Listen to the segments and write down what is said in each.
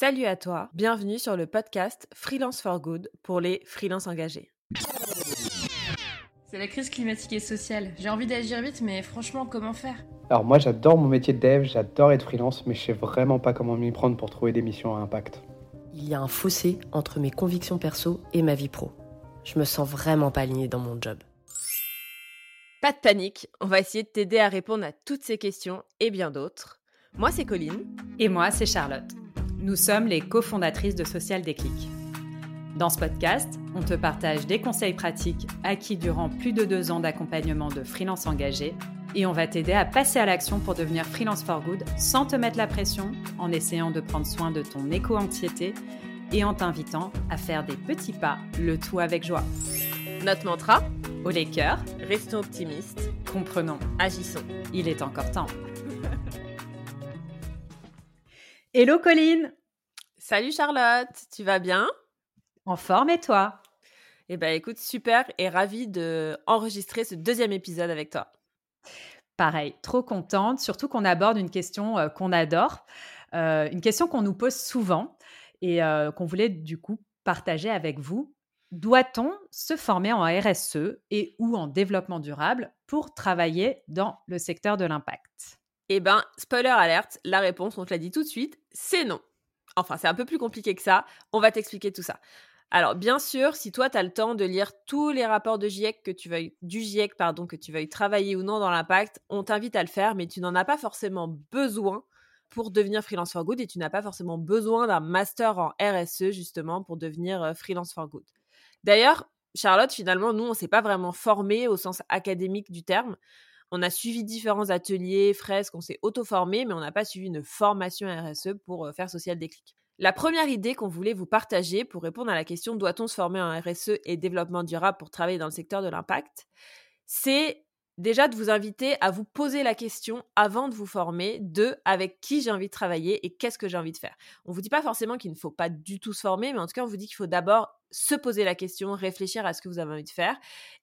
Salut à toi, bienvenue sur le podcast Freelance for Good pour les freelances engagés. C'est la crise climatique et sociale. J'ai envie d'agir vite, mais franchement, comment faire? Alors moi j'adore mon métier de dev, j'adore être freelance, mais je sais vraiment pas comment m'y prendre pour trouver des missions à impact. Il y a un fossé entre mes convictions perso et ma vie pro. Je me sens vraiment pas alignée dans mon job. Pas de panique, on va essayer de t'aider à répondre à toutes ces questions et bien d'autres. Moi c'est Colline. Et moi c'est Charlotte. Nous sommes les cofondatrices de Social Déclic. Dans ce podcast, on te partage des conseils pratiques acquis durant plus de deux ans d'accompagnement de freelance engagés et on va t'aider à passer à l'action pour devenir freelance for good sans te mettre la pression, en essayant de prendre soin de ton éco-anxiété et en t'invitant à faire des petits pas, le tout avec joie. Notre mantra Au les cœurs, Restons optimistes, comprenons, agissons. il est encore temps. Hello Colline Salut Charlotte, tu vas bien? En forme et toi? Eh ben écoute, super et ravie de enregistrer ce deuxième épisode avec toi. Pareil, trop contente, surtout qu'on aborde une question euh, qu'on adore, euh, une question qu'on nous pose souvent et euh, qu'on voulait du coup partager avec vous. Doit-on se former en RSE et ou en développement durable pour travailler dans le secteur de l'impact? Eh ben, spoiler alerte, la réponse, on te l'a dit tout de suite, c'est non. Enfin, c'est un peu plus compliqué que ça. On va t'expliquer tout ça. Alors, bien sûr, si toi, tu as le temps de lire tous les rapports de GIEC que tu veuilles, du GIEC pardon, que tu veuilles travailler ou non dans l'impact, on t'invite à le faire, mais tu n'en as pas forcément besoin pour devenir freelance for good et tu n'as pas forcément besoin d'un master en RSE justement pour devenir euh, freelance for good. D'ailleurs, Charlotte, finalement, nous, on s'est pas vraiment formé au sens académique du terme. On a suivi différents ateliers, fresques, on s'est auto-formé, mais on n'a pas suivi une formation RSE pour faire social déclic. La première idée qu'on voulait vous partager pour répondre à la question doit-on se former en RSE et développement durable pour travailler dans le secteur de l'impact, c'est déjà de vous inviter à vous poser la question avant de vous former de avec qui j'ai envie de travailler et qu'est-ce que j'ai envie de faire. On vous dit pas forcément qu'il ne faut pas du tout se former, mais en tout cas on vous dit qu'il faut d'abord se poser la question, réfléchir à ce que vous avez envie de faire.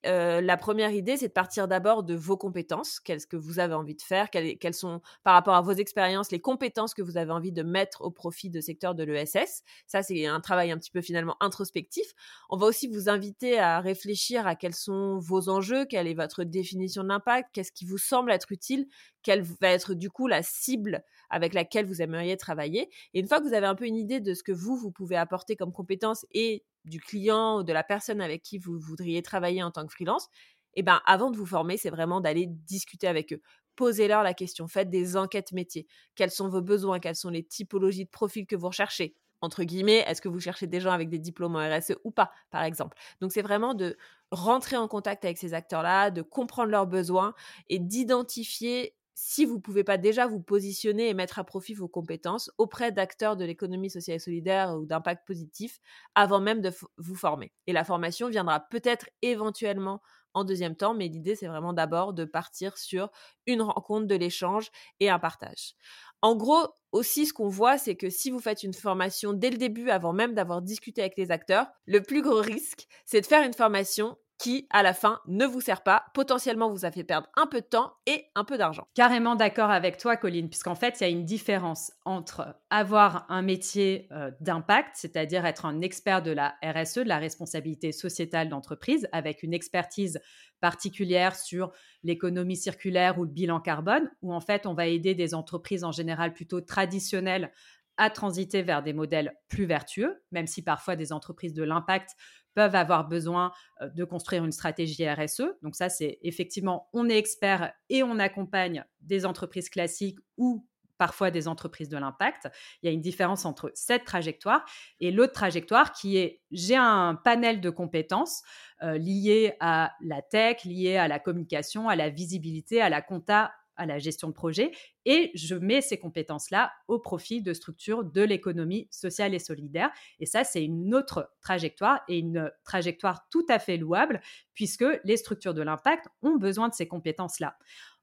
Euh, la première idée, c'est de partir d'abord de vos compétences. Qu'est-ce que vous avez envie de faire? Quelles, sont, par rapport à vos expériences, les compétences que vous avez envie de mettre au profit de secteur de l'ESS. Ça, c'est un travail un petit peu finalement introspectif. On va aussi vous inviter à réfléchir à quels sont vos enjeux, quelle est votre définition de l'impact, qu'est-ce qui vous semble être utile, quelle va être du coup la cible avec laquelle vous aimeriez travailler. Et une fois que vous avez un peu une idée de ce que vous, vous pouvez apporter comme compétences et du client ou de la personne avec qui vous voudriez travailler en tant que freelance, eh ben, avant de vous former, c'est vraiment d'aller discuter avec eux. Posez-leur la question, faites des enquêtes métiers. Quels sont vos besoins? Quelles sont les typologies de profils que vous recherchez? Entre guillemets, est-ce que vous cherchez des gens avec des diplômes en RSE ou pas, par exemple? Donc c'est vraiment de rentrer en contact avec ces acteurs-là, de comprendre leurs besoins et d'identifier si vous ne pouvez pas déjà vous positionner et mettre à profit vos compétences auprès d'acteurs de l'économie sociale et solidaire ou d'impact positif avant même de vous former. Et la formation viendra peut-être éventuellement en deuxième temps, mais l'idée c'est vraiment d'abord de partir sur une rencontre, de l'échange et un partage. En gros, aussi, ce qu'on voit, c'est que si vous faites une formation dès le début, avant même d'avoir discuté avec les acteurs, le plus gros risque, c'est de faire une formation qui, à la fin, ne vous sert pas. Potentiellement, vous a fait perdre un peu de temps et un peu d'argent. Carrément d'accord avec toi, Colline, puisqu'en fait, il y a une différence entre avoir un métier euh, d'impact, c'est-à-dire être un expert de la RSE, de la responsabilité sociétale d'entreprise, avec une expertise particulière sur l'économie circulaire ou le bilan carbone, où en fait, on va aider des entreprises en général plutôt traditionnelles à transiter vers des modèles plus vertueux, même si parfois des entreprises de l'impact peuvent avoir besoin de construire une stratégie RSE. Donc ça, c'est effectivement, on est expert et on accompagne des entreprises classiques ou parfois des entreprises de l'impact. Il y a une différence entre cette trajectoire et l'autre trajectoire qui est j'ai un panel de compétences euh, liées à la tech, liées à la communication, à la visibilité, à la compta, à la gestion de projet et je mets ces compétences-là au profit de structures de l'économie sociale et solidaire. Et ça, c'est une autre trajectoire et une trajectoire tout à fait louable puisque les structures de l'impact ont besoin de ces compétences-là.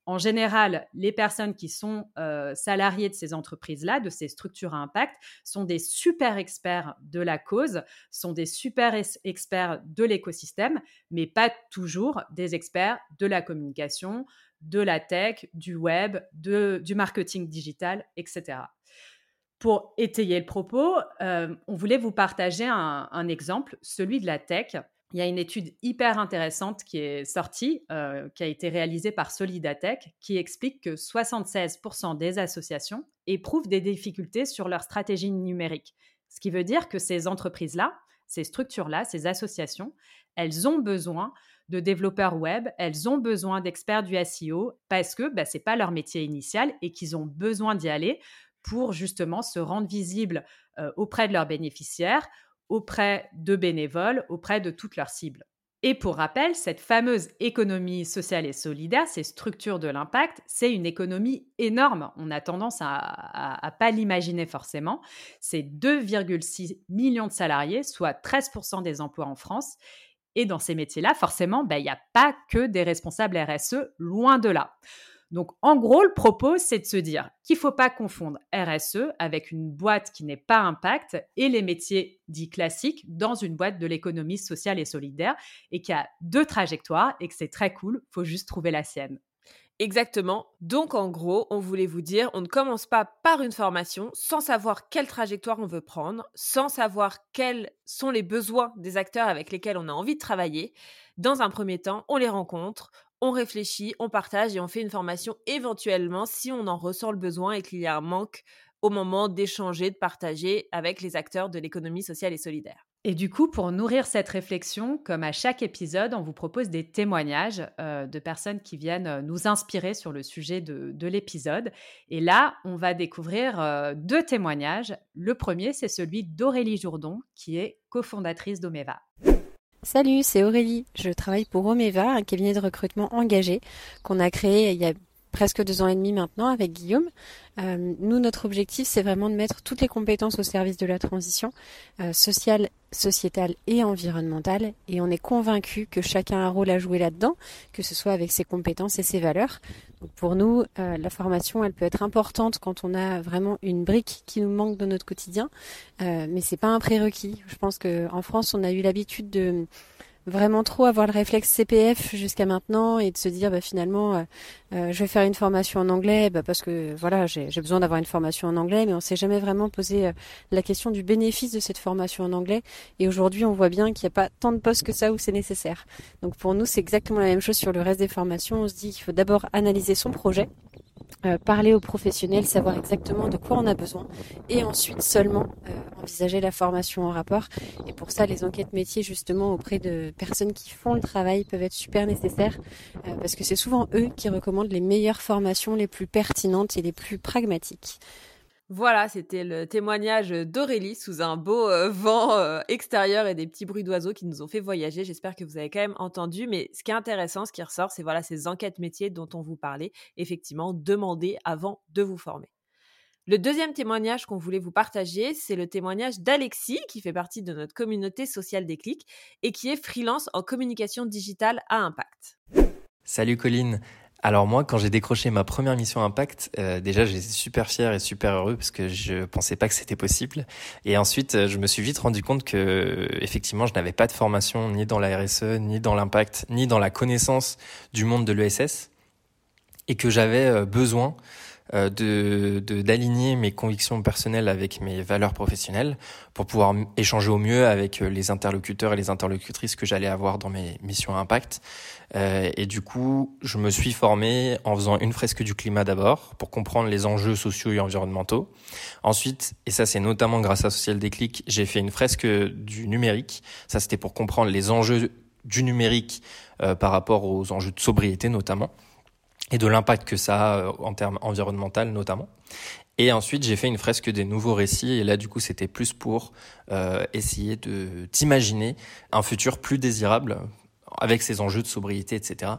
En général, les personnes qui sont euh, salariées de ces entreprises-là, de ces structures à impact, sont des super experts de la cause, sont des super experts de l'écosystème, mais pas toujours des experts de la communication, de la tech, du web, du marketing digital, etc. Pour étayer le propos, euh, on voulait vous partager un, exemple, celui de la tech. Il y a une étude hyper intéressante qui est sortie, euh, qui a été réalisée par Solidatech, qui explique que 76% des associations éprouvent des difficultés sur leur stratégie numérique. Ce qui veut dire que ces entreprises-là, ces structures-là, ces associations, elles ont besoin de développeurs web, elles ont besoin d'experts du SEO parce que bah, ce n'est pas leur métier initial et qu'ils ont besoin d'y aller pour justement se rendre visibles euh, auprès de leurs bénéficiaires, auprès de bénévoles, auprès de toutes leurs cibles. Et pour rappel, cette fameuse économie sociale et solidaire, ces structures de l'impact, c'est une économie énorme. On a tendance à ne pas l'imaginer forcément. C'est 2,6 millions de salariés, soit 13% des emplois en France. Et dans ces métiers-là, forcément, ben, il n'y a pas que des responsables RSE, loin de là. Donc, en gros, le propos, c'est de se dire qu'il ne faut pas confondre RSE avec une boîte qui n'est pas impact et les métiers dits classiques dans une boîte de l'économie sociale et solidaire et qu'il y a deux trajectoires et que c'est très cool, faut juste trouver la sienne. Exactement. Donc en gros, on voulait vous dire, on ne commence pas par une formation sans savoir quelle trajectoire on veut prendre, sans savoir quels sont les besoins des acteurs avec lesquels on a envie de travailler. Dans un premier temps, on les rencontre, on réfléchit, on partage et on fait une formation éventuellement si on en ressent le besoin et qu'il y a un manque au moment d'échanger, de partager avec les acteurs de l'économie sociale et solidaire. Et du coup, pour nourrir cette réflexion, comme à chaque épisode, on vous propose des témoignages euh, de personnes qui viennent euh, nous inspirer sur le sujet de, l'épisode. Et là, on va découvrir euh, deux témoignages. Le premier, c'est celui d'Aurélie Jourdon, qui est cofondatrice d'Omeva. Salut, c'est Aurélie. Je travaille pour Omeva, un cabinet de recrutement engagé qu'on a créé il y a presque deux ans et demi maintenant avec Guillaume. Nous, notre objectif, c'est vraiment de mettre toutes les compétences au service de la transition euh, sociale, sociétale et environnementale. Et on est convaincu que chacun a un rôle à jouer là-dedans, que ce soit avec ses compétences et ses valeurs. Pour nous, euh, la formation, elle peut être importante quand on a vraiment une brique qui nous manque dans notre quotidien, mais c'est pas un prérequis. Je pense qu'en France, on a eu l'habitude de vraiment trop avoir le réflexe CPF jusqu'à maintenant et de se dire bah, finalement euh, euh, je vais faire une formation en anglais bah, parce que voilà j'ai besoin d'avoir une formation en anglais mais on s'est jamais vraiment posé euh, la question du bénéfice de cette formation en anglais. Et aujourd'hui on voit bien qu'il n'y a pas tant de postes que ça où c'est nécessaire. Donc pour nous c'est exactement la même chose sur le reste des formations. On se dit qu'il faut d'abord analyser son projet euh, parler aux professionnels, savoir exactement de quoi on a besoin et ensuite seulement euh, envisager la formation en rapport. Et pour ça, les enquêtes métiers justement auprès de personnes qui font le travail peuvent être super nécessaires euh, parce que c'est souvent eux qui recommandent les meilleures formations, les plus pertinentes et les plus pragmatiques. Voilà, c'était le témoignage d'Aurélie sous un beau euh, vent euh, extérieur et des petits bruits d'oiseaux qui nous ont fait voyager. J'espère que vous avez quand même entendu. Mais ce qui est intéressant, ce qui ressort, c'est voilà ces enquêtes métiers dont on vous parlait. Effectivement, demandez avant de vous former. Le deuxième témoignage qu'on voulait vous partager, c'est le témoignage d'Alexis, qui fait partie de notre communauté sociale des clics et qui est freelance en communication digitale à impact. Salut Colline, alors moi, quand j'ai décroché ma première mission Impact, euh, déjà j'étais super fier et super heureux parce que je pensais pas que c'était possible. Et ensuite, euh, je me suis vite rendu compte que effectivement, je n'avais pas de formation ni dans la RSE, ni dans l'impact, ni dans la connaissance du monde de l'ESS, et que j'avais euh, besoin de d'aligner mes convictions personnelles avec mes valeurs professionnelles pour pouvoir échanger au mieux avec euh, les interlocuteurs et les interlocutrices que j'allais avoir dans mes missions impact. Euh, et du coup, je me suis formé en faisant une fresque du climat d'abord pour comprendre les enjeux sociaux et environnementaux. Ensuite, et ça c'est notamment grâce à Social Déclic, j'ai fait une fresque du numérique. Ça c'était pour comprendre les enjeux du numérique par rapport aux enjeux de sobriété notamment et de l'impact que ça a euh, en termes environnemental notamment. Et ensuite, j'ai fait une fresque des nouveaux récits. Et là, du coup, c'était plus pour euh, essayer de d'imaginer un futur plus désirable avec ces enjeux de sobriété, etc.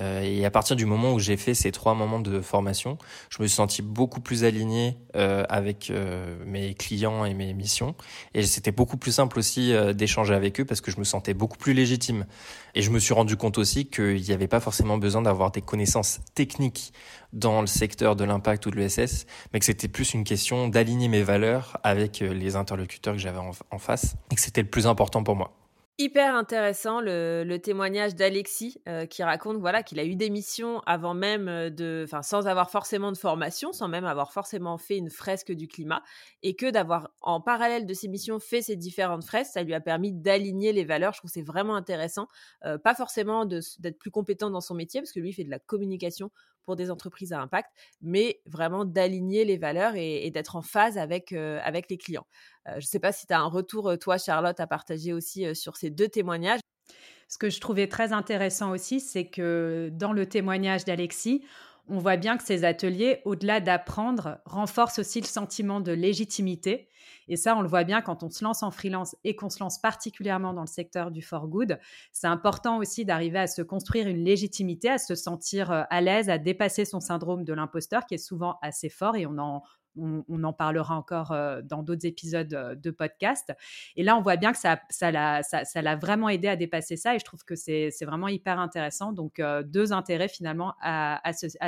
Euh, et à partir du moment où j'ai fait ces trois moments de formation, je me suis senti beaucoup plus aligné euh, avec euh, mes clients et mes missions. Et c'était beaucoup plus simple aussi euh, d'échanger avec eux parce que je me sentais beaucoup plus légitime. Et je me suis rendu compte aussi qu'il n'y avait pas forcément besoin d'avoir des connaissances techniques dans le secteur de l'impact ou de l'ESS, mais que c'était plus une question d'aligner mes valeurs avec les interlocuteurs que j'avais en face et que c'était le plus important pour moi. Hyper intéressant le, témoignage d'Alexis euh, qui raconte voilà qu'il a eu des missions avant même euh, de, enfin sans avoir forcément de formation, sans même avoir forcément fait une fresque du climat, et que d'avoir en parallèle de ces missions fait ces différentes fresques, ça lui a permis d'aligner les valeurs. Je trouve c'est vraiment intéressant, euh, pas forcément d'être plus compétent dans son métier parce que lui fait de la communication pour des entreprises à impact, mais vraiment d'aligner les valeurs et, d'être en phase avec, euh, avec les clients. Euh, je ne sais pas si tu as un retour, euh, toi, Charlotte, à partager aussi sur ces deux témoignages. Ce que je trouvais très intéressant aussi, c'est que dans le témoignage d'Alexis, on voit bien que ces ateliers, au-delà d'apprendre, renforcent aussi le sentiment de légitimité. Et ça, on le voit bien quand on se lance en freelance et qu'on se lance particulièrement dans le secteur du for good. C'est important aussi d'arriver à se construire une légitimité, à se sentir euh, à l'aise, à dépasser son syndrome de l'imposteur qui est souvent assez fort et on en, on, en parlera encore euh, dans d'autres épisodes euh, de podcast. Et là, on voit bien que ça, l'a vraiment aidé à dépasser ça et je trouve que c'est, vraiment hyper intéressant. Donc, euh, deux intérêts finalement à,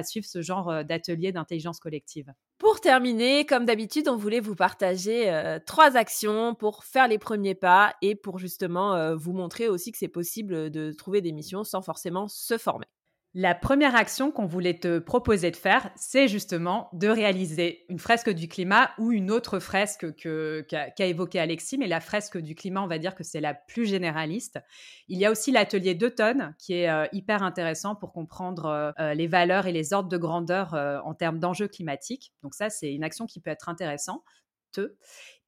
suivre ce genre d'atelier d'intelligence collective. Pour terminer, comme d'habitude, on voulait vous partager trois actions pour faire les premiers pas et pour justement vous montrer aussi que c'est possible de trouver des missions sans forcément se former. La première action qu'on voulait te proposer de faire, c'est justement de réaliser une fresque du climat ou une autre fresque qu'a évoqué Alexis, mais la fresque du climat, on va dire que c'est la plus généraliste. Il y a aussi l'atelier d'automne qui est euh, hyper intéressant pour comprendre euh, euh, les valeurs et les ordres de grandeur en termes d'enjeux climatiques. Donc ça, c'est une action qui peut être intéressante.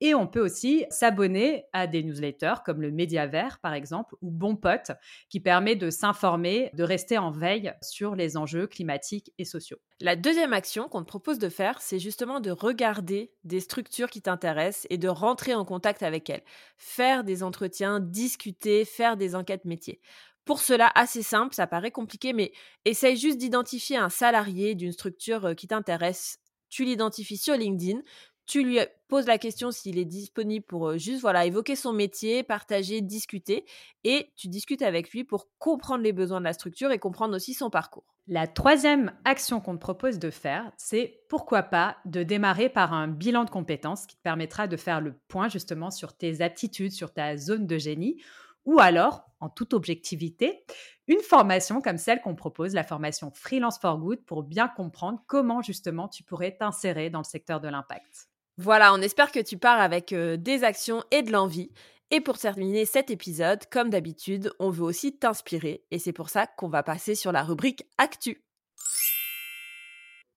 Et on peut aussi s'abonner à des newsletters comme le Média Vert, par exemple, ou Bon Pote, qui permet de s'informer, de rester en veille sur les enjeux climatiques et sociaux. La deuxième action qu'on te propose de faire, c'est justement de regarder des structures qui t'intéressent et de rentrer en contact avec elles. Faire des entretiens, discuter, faire des enquêtes métiers. Pour cela, assez simple, ça paraît compliqué, mais essaye juste d'identifier un salarié d'une structure euh, qui t'intéresse tu l'identifies sur LinkedIn, tu lui poses la question s'il est disponible pour juste voilà évoquer son métier, partager, discuter et tu discutes avec lui pour comprendre les besoins de la structure et comprendre aussi son parcours. La troisième action qu'on te propose de faire, c'est pourquoi pas de démarrer par un bilan de compétences qui te permettra de faire le point justement sur tes aptitudes, sur ta zone de génie ou alors, en toute objectivité, une formation comme celle qu'on propose, la formation Freelance for Good, pour bien comprendre comment justement tu pourrais t'insérer dans le secteur de l'impact. Voilà, on espère que tu pars avec euh, des actions et de l'envie. Et pour terminer cet épisode, comme d'habitude, on veut aussi t'inspirer et c'est pour ça qu'on va passer sur la rubrique Actu.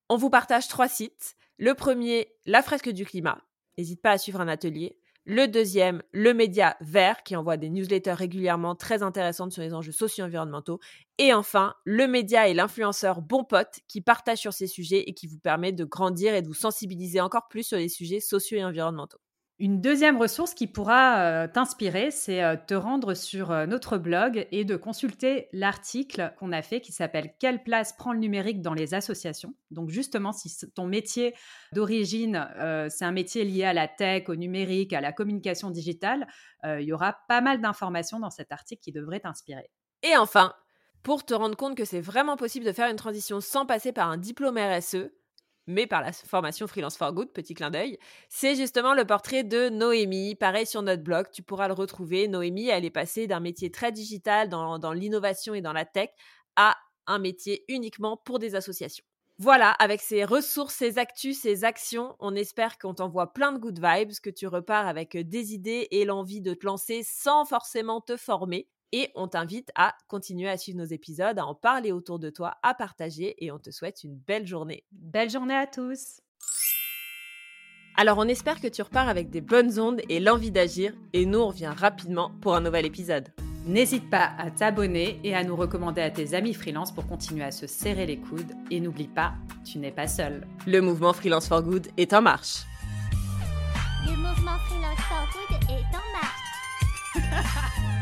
On vous partage trois sites. Le premier, la fresque du climat. N'hésite pas à suivre un atelier. Le deuxième, le média vert, qui envoie des newsletters régulièrement très intéressantes sur les enjeux socio-environnementaux. Et enfin, le média et l'influenceur Bon Pote, qui partage sur ces sujets et qui vous permet de grandir et de vous sensibiliser encore plus sur les sujets sociaux et environnementaux. Une deuxième ressource qui pourra euh, t'inspirer, c'est euh, te rendre sur euh, notre blog et de consulter l'article qu'on a fait qui s'appelle Quelle place prend le numérique dans les associations? Donc justement, si ton métier d'origine, c'est un métier lié à la tech, au numérique, à la communication digitale, il y aura pas mal d'informations dans cet article qui devraient t'inspirer. Et enfin, pour te rendre compte que c'est vraiment possible de faire une transition sans passer par un diplôme RSE, mais par la formation Freelance for Good, petit clin d'œil, c'est justement le portrait de Noémie. Pareil sur notre blog, tu pourras le retrouver. Noémie, elle est passée d'un métier très digital dans, l'innovation et dans la tech à un métier uniquement pour des associations. Voilà, avec ces ressources, ces actus, ces actions, on espère qu'on t'envoie plein de good vibes, que tu repars avec des idées et l'envie de te lancer sans forcément te former. Et on t'invite à continuer à suivre nos épisodes, à en parler autour de toi, à partager et on te souhaite une belle journée. Belle journée à tous alors on espère que tu repars avec des bonnes ondes et l'envie d'agir et nous on revient rapidement pour un nouvel épisode. N'hésite pas à t'abonner et à nous recommander à tes amis freelance pour continuer à se serrer les coudes et n'oublie pas, tu n'es pas seul. Le mouvement Freelance for Good est en marche. Le mouvement Freelance for Good est en marche.